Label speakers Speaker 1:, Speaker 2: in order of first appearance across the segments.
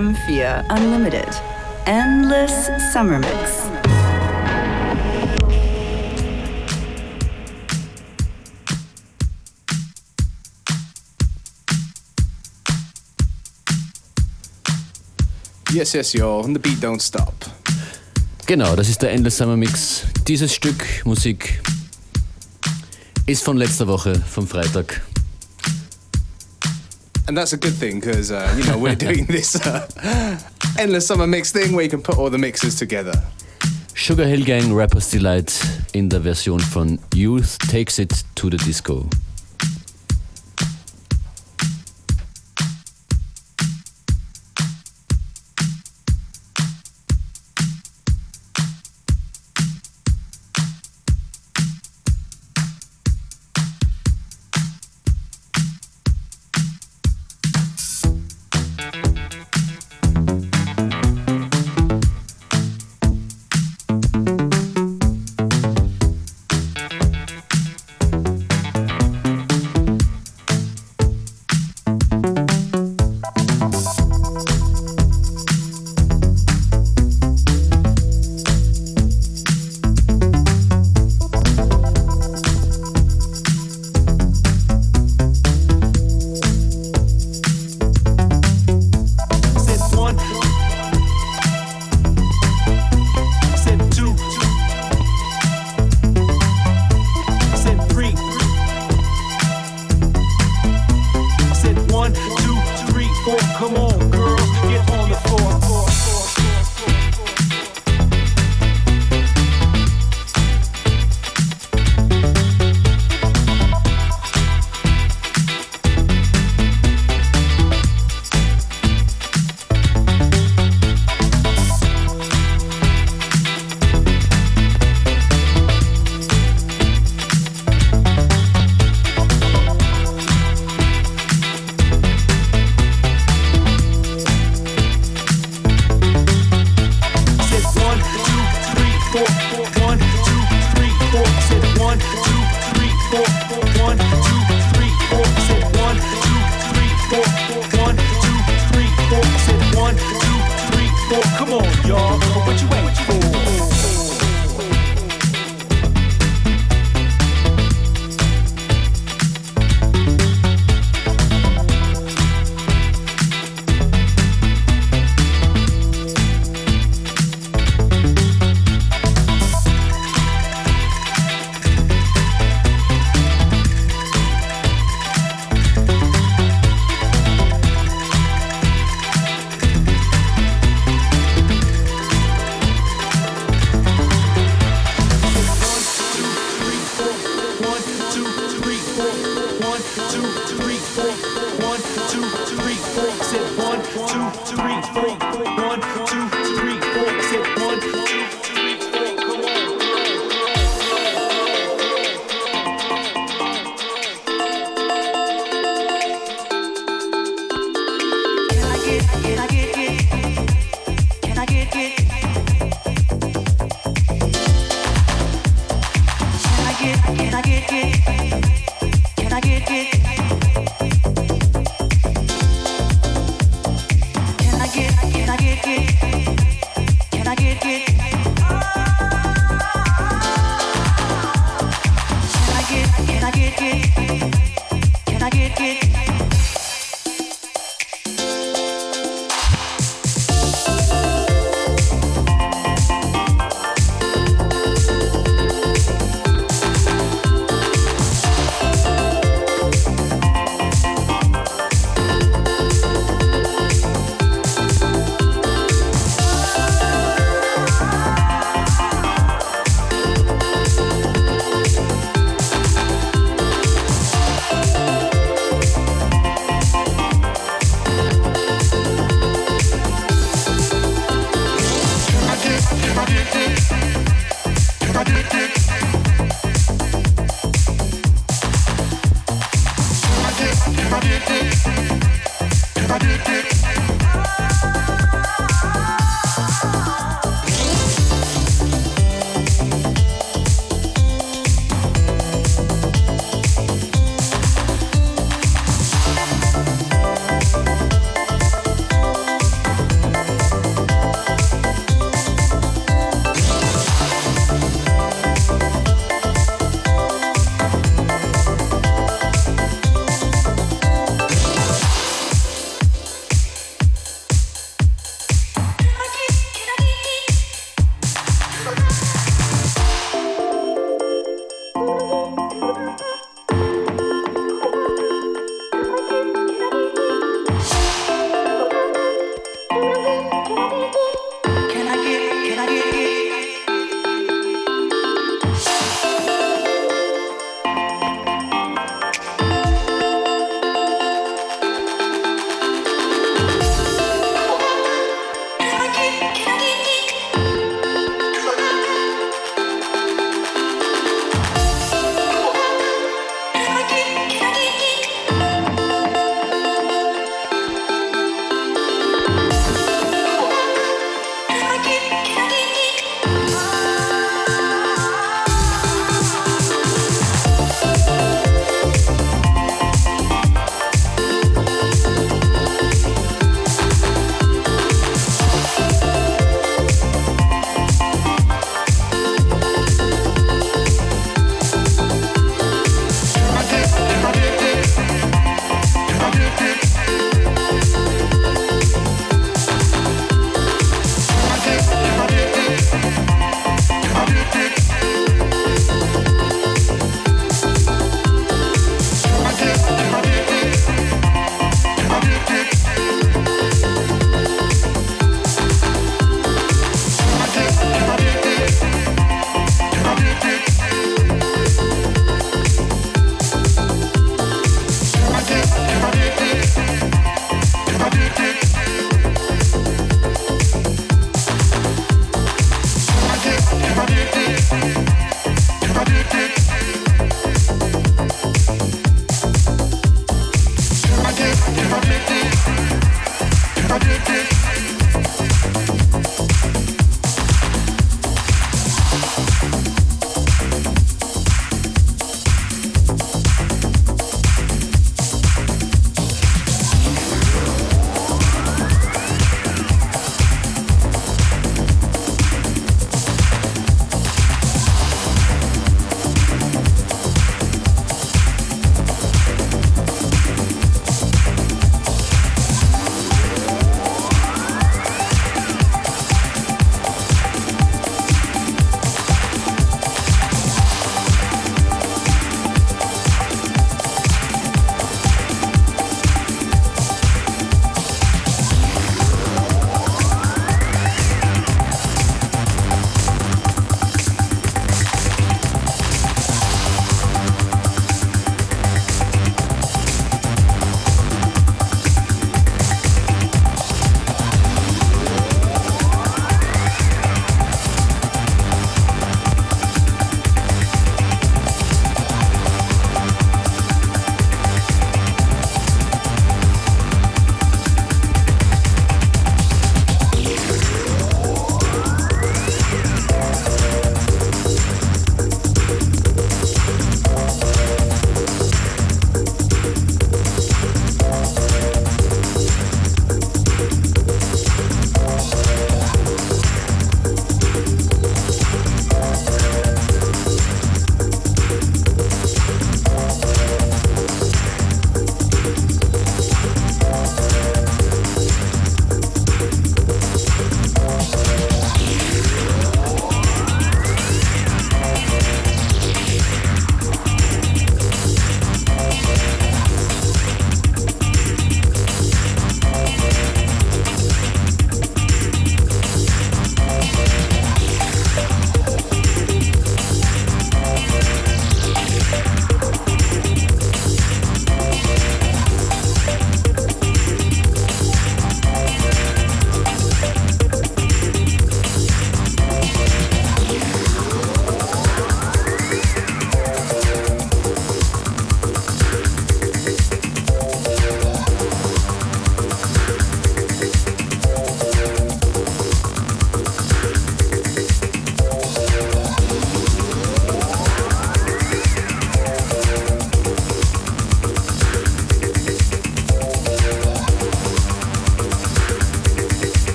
Speaker 1: FM4 Unlimited. Endless Summer Mix.
Speaker 2: Yes, yes, yo, and the beat don't stop.
Speaker 3: Genau, das ist der Endless Summer Mix. Dieses Stück Musik ist von letzter Woche, vom Freitag.
Speaker 2: And that's a good thing because, uh, you know, we're doing this uh, endless summer mix thing where you can put all the mixes together.
Speaker 3: Sugar Hill Gang Rapper's Delight in der Version von Youth Takes It to the Disco.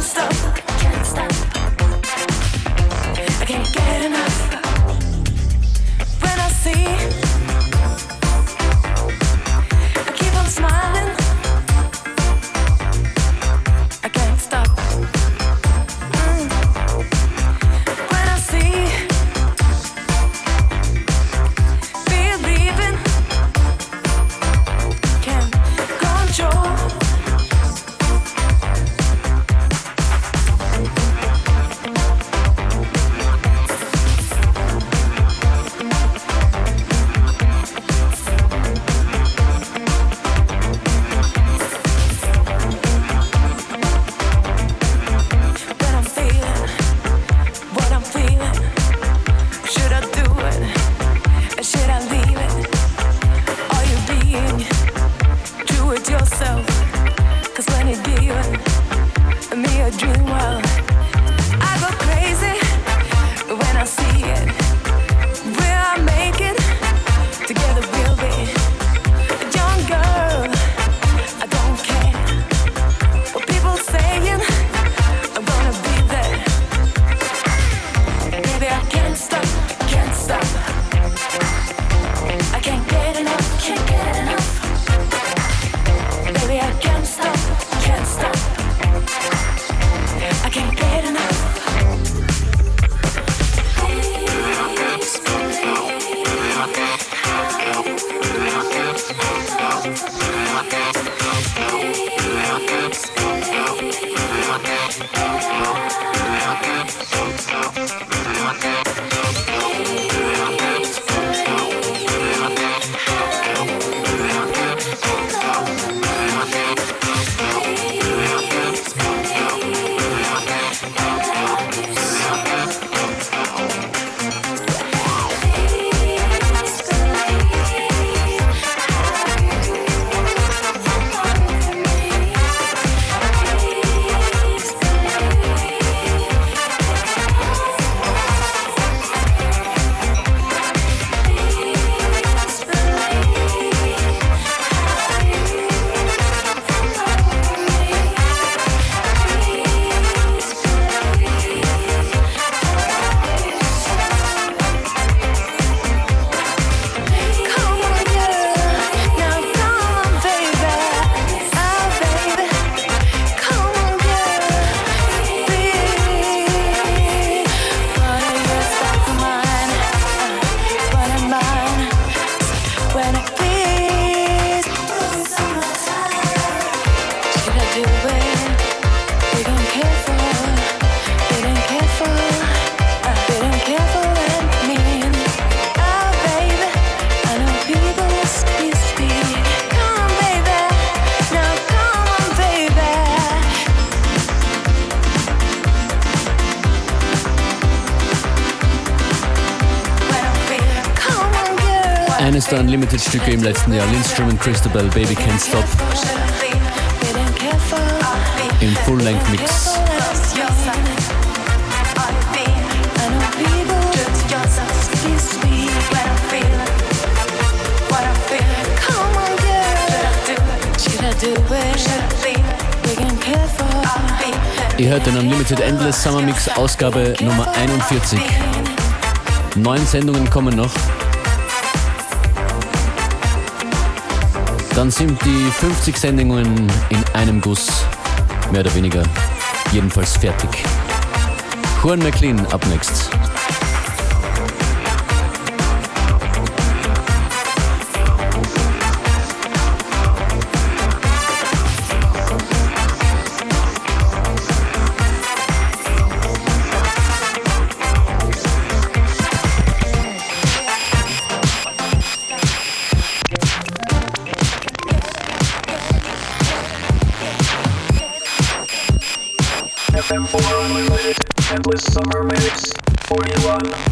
Speaker 4: stop. Unlimited-Stücke im letzten Jahr. Lindstrom und Christabel, Baby Can't Stop. Im Full-Length-Mix. Ihr hört den Unlimited Endless Summer Mix Ausgabe Nummer 41. Neun Sendungen kommen noch. Dann sind die 50 Sendungen in einem Guss, mehr oder weniger, jedenfalls fertig. Juan McLean ab next.
Speaker 5: 41.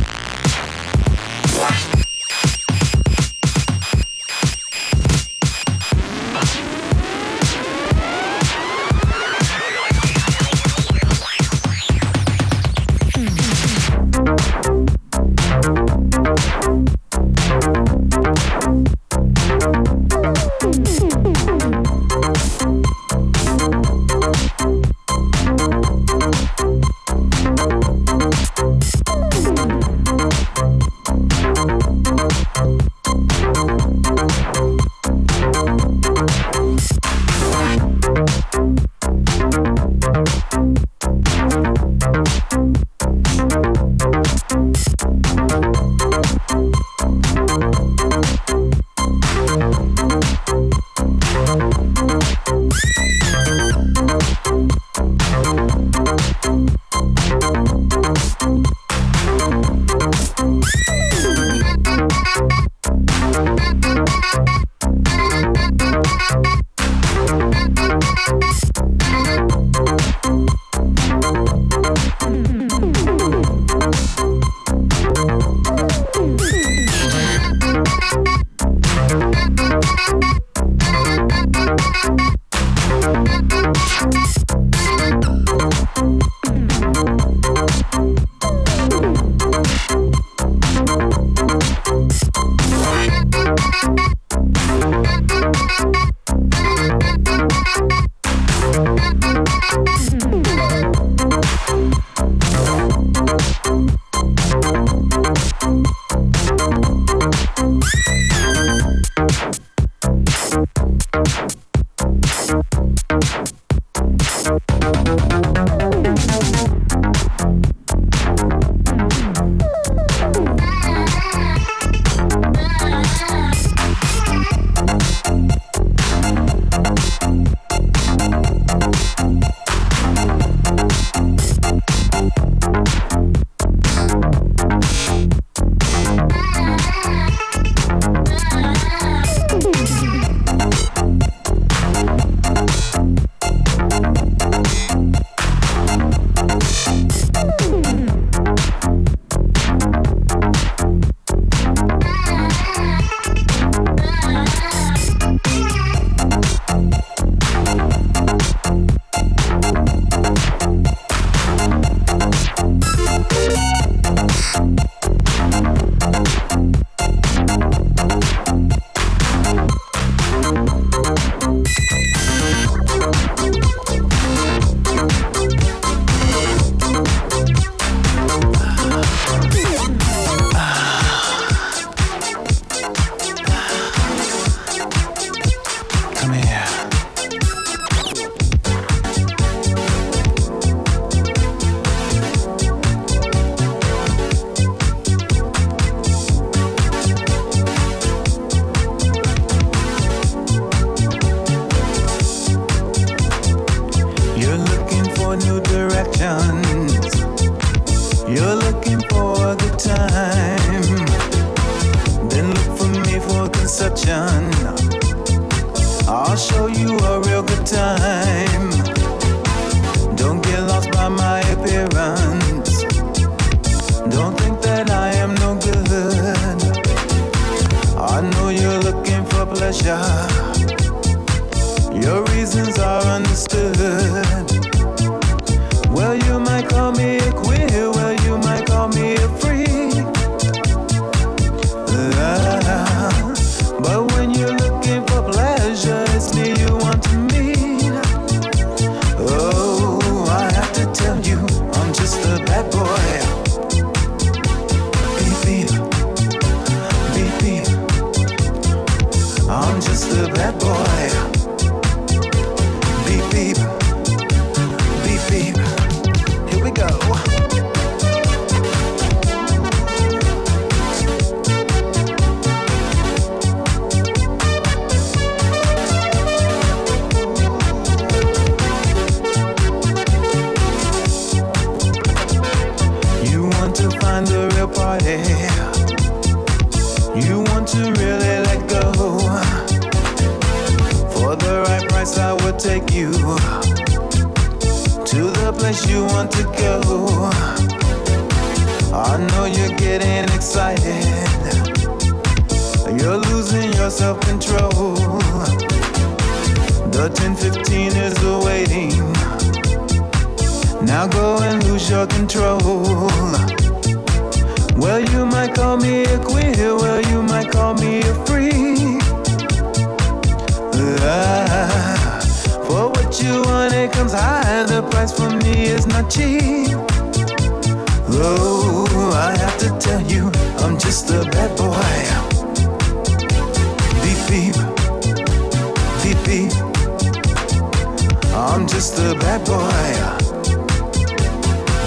Speaker 6: I'm just a bad boy.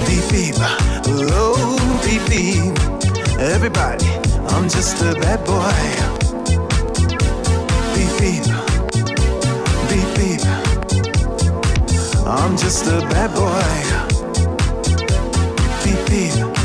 Speaker 6: Beep beep, oh beep beep. Everybody, I'm just a bad boy. Beep beep, beep beep. I'm just a bad boy. Beep beep.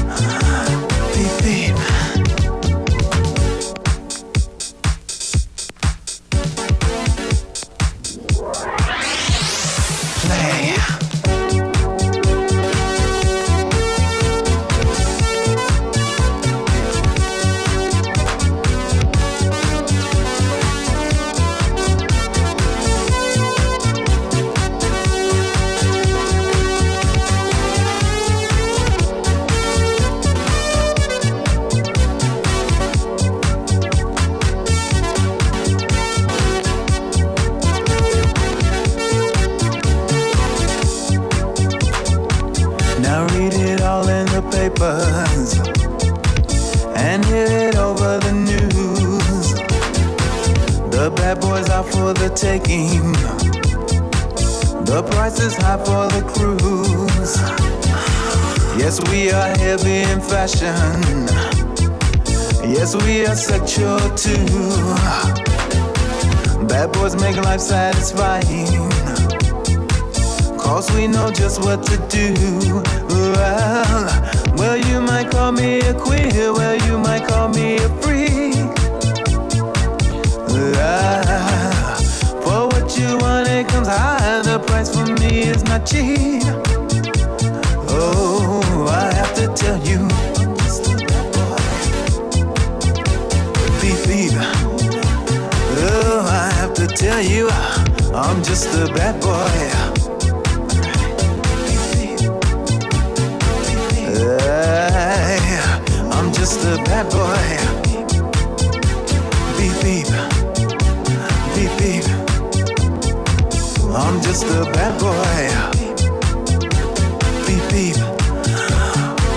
Speaker 6: just what to do. Well, well, you might call me a queer, well, you might call me a freak. Ah, for what you want, it comes high. The price for me is not cheap. Oh, I have to tell you. Beep, Oh, I have to tell you, I'm just a bad boy. just a bad boy. Beep beep, beep beep. I'm just a bad boy. Beep beep,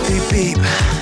Speaker 6: beep beep.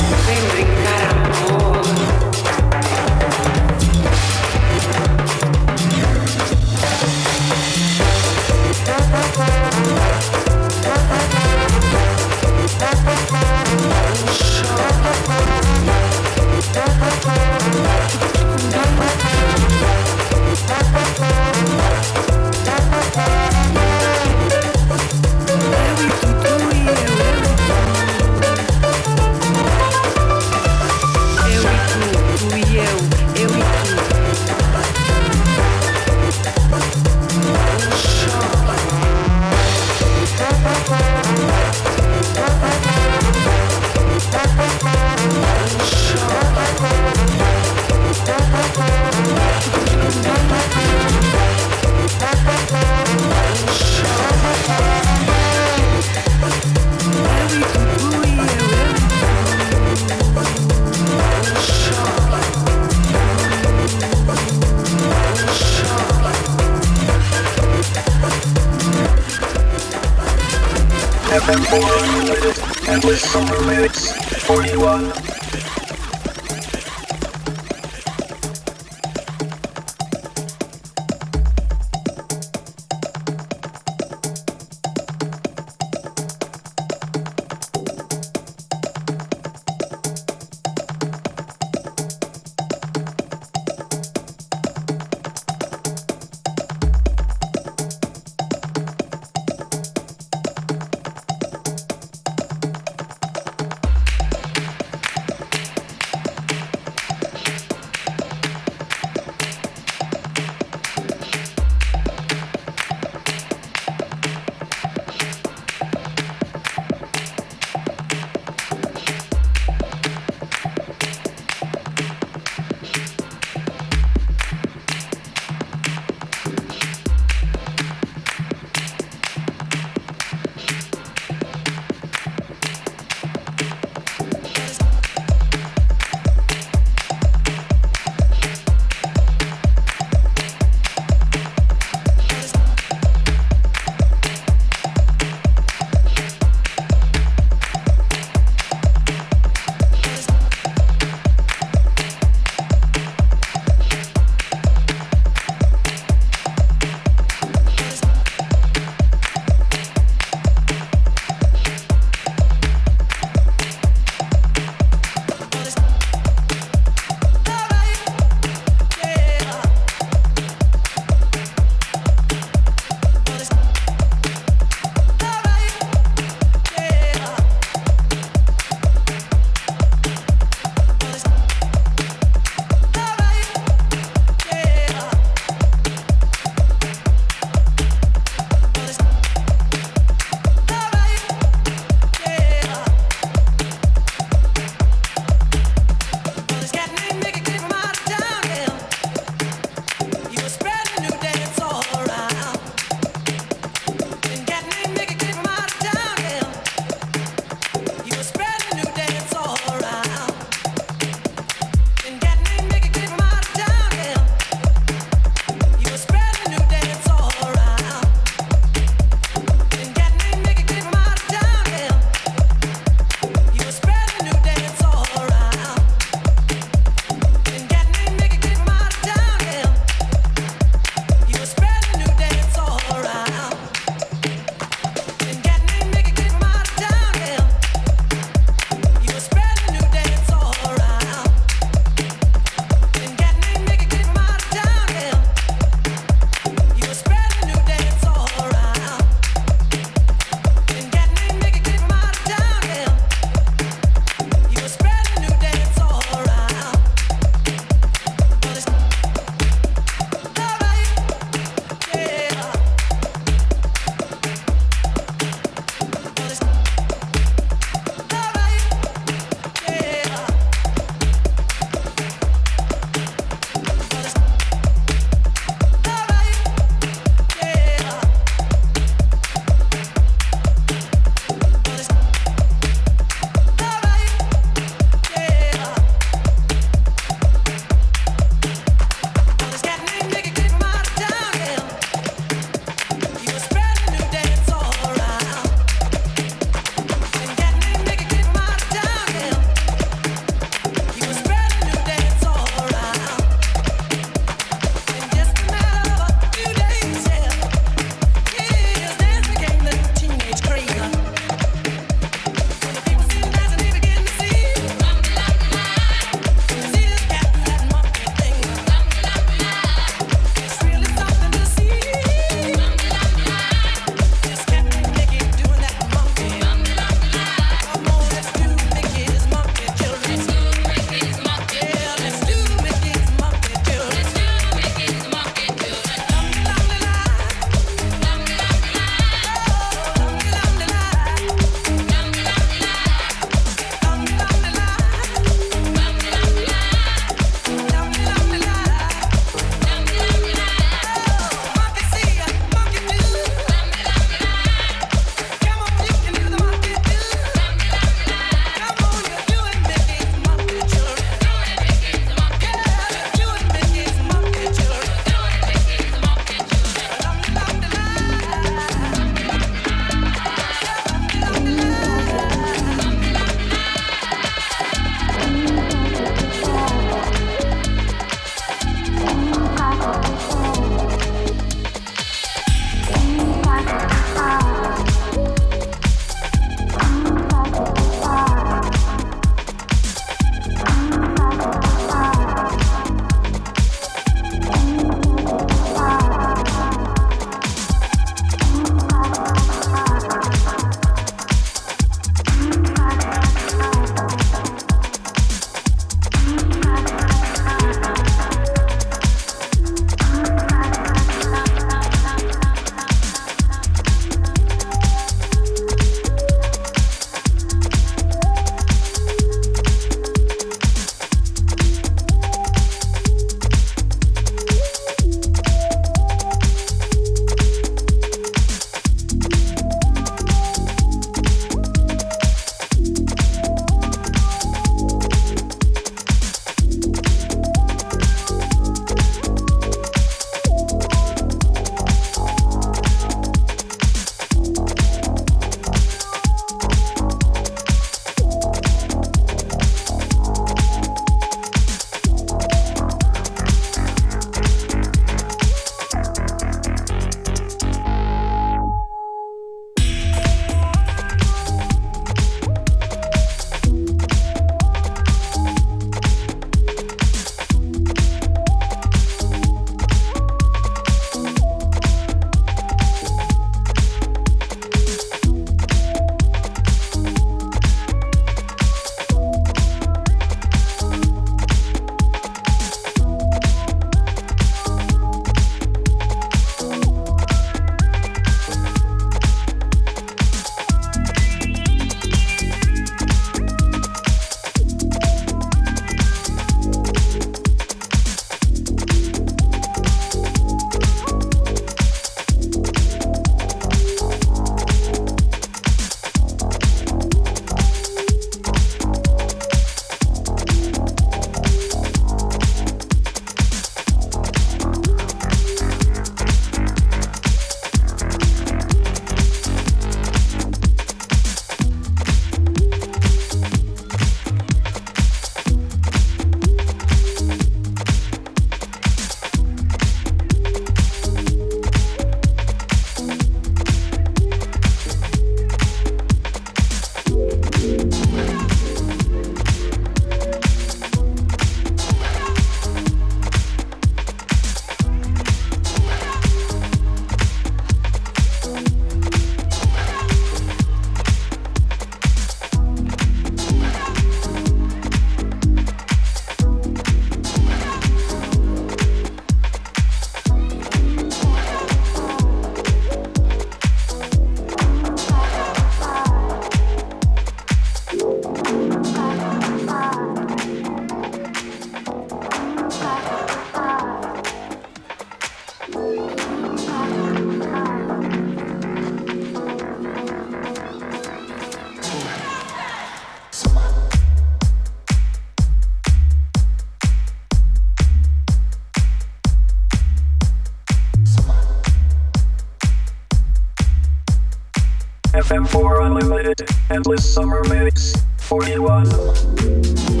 Speaker 5: FM4 Unlimited, Endless Summer Mix, 41.
Speaker 7: Uh,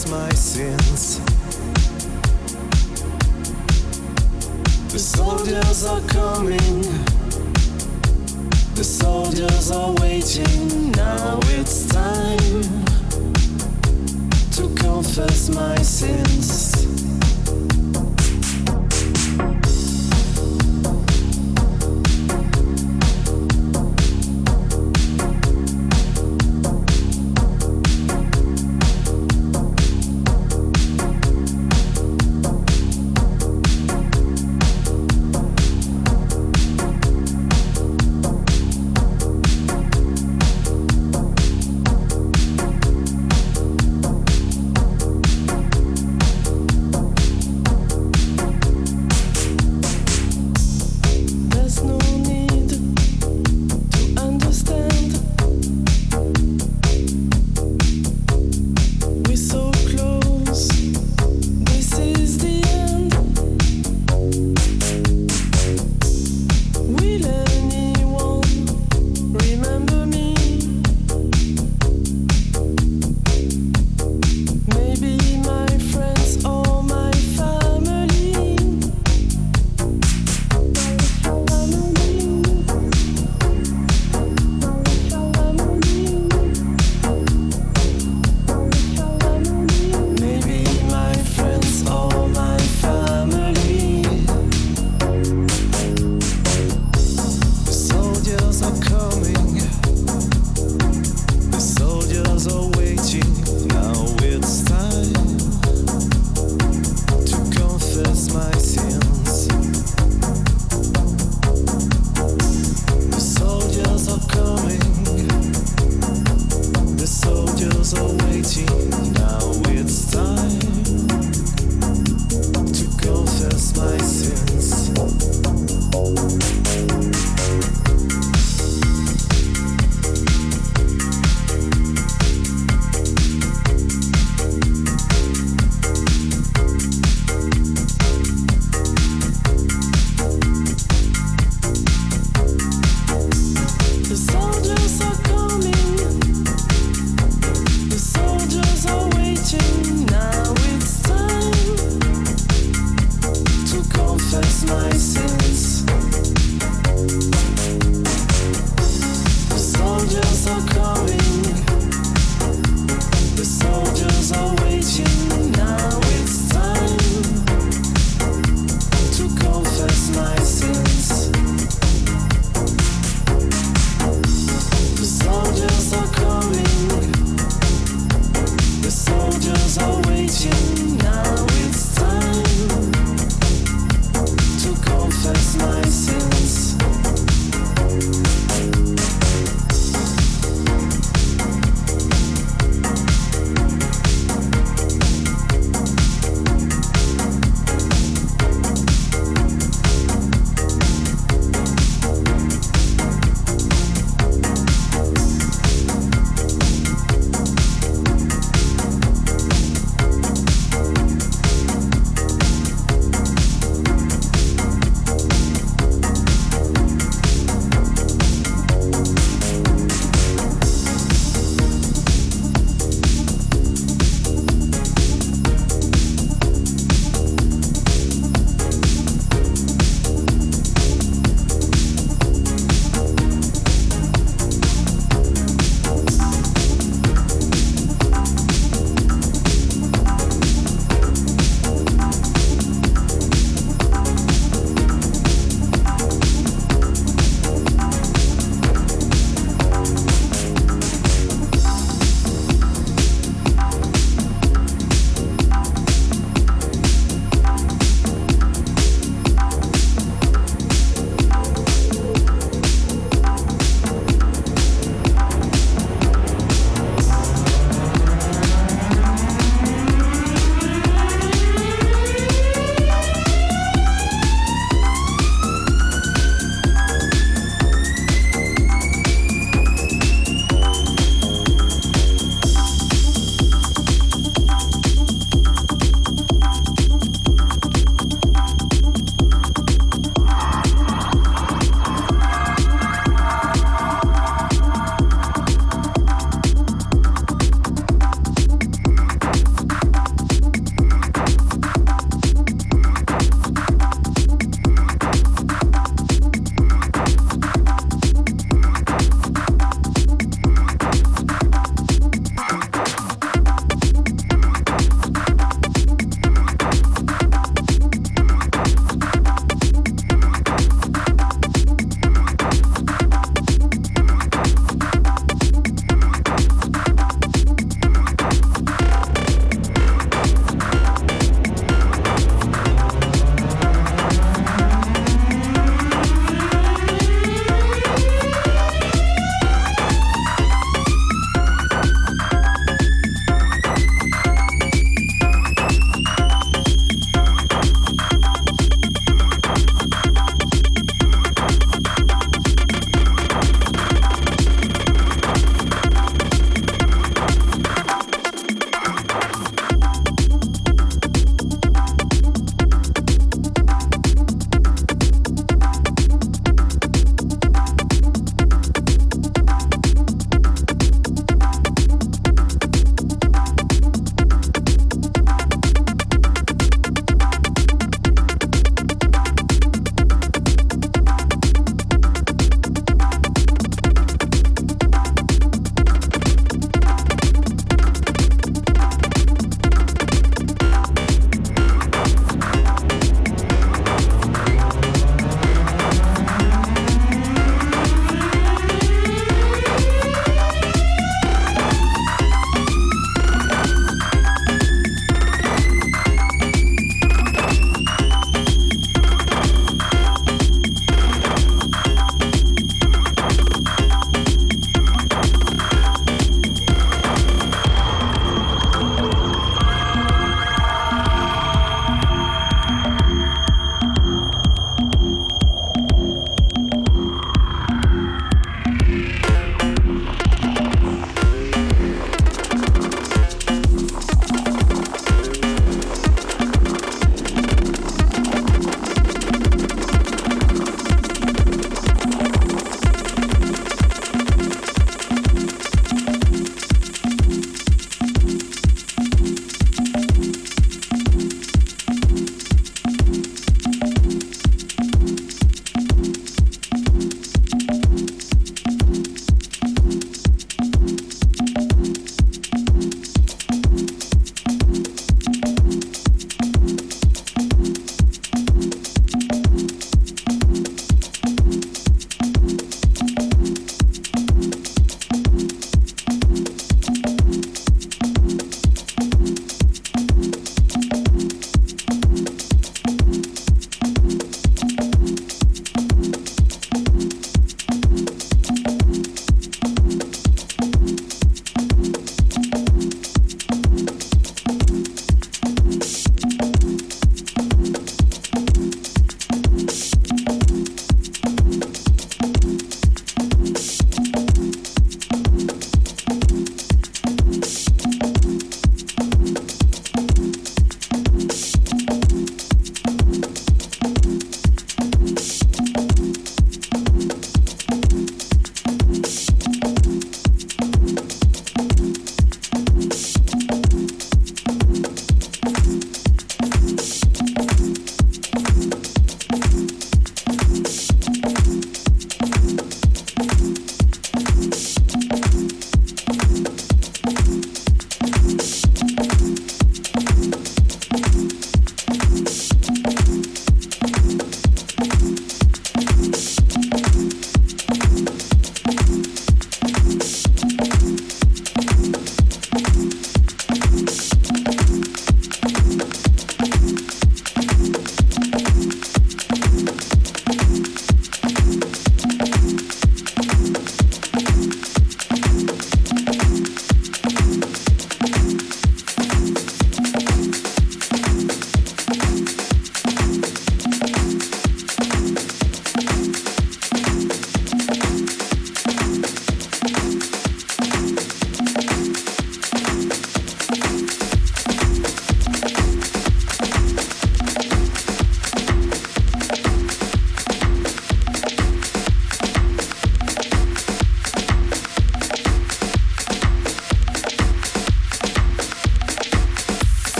Speaker 7: confess my sins. The soldiers are coming, the soldiers are waiting. Now it's time to confess my sins.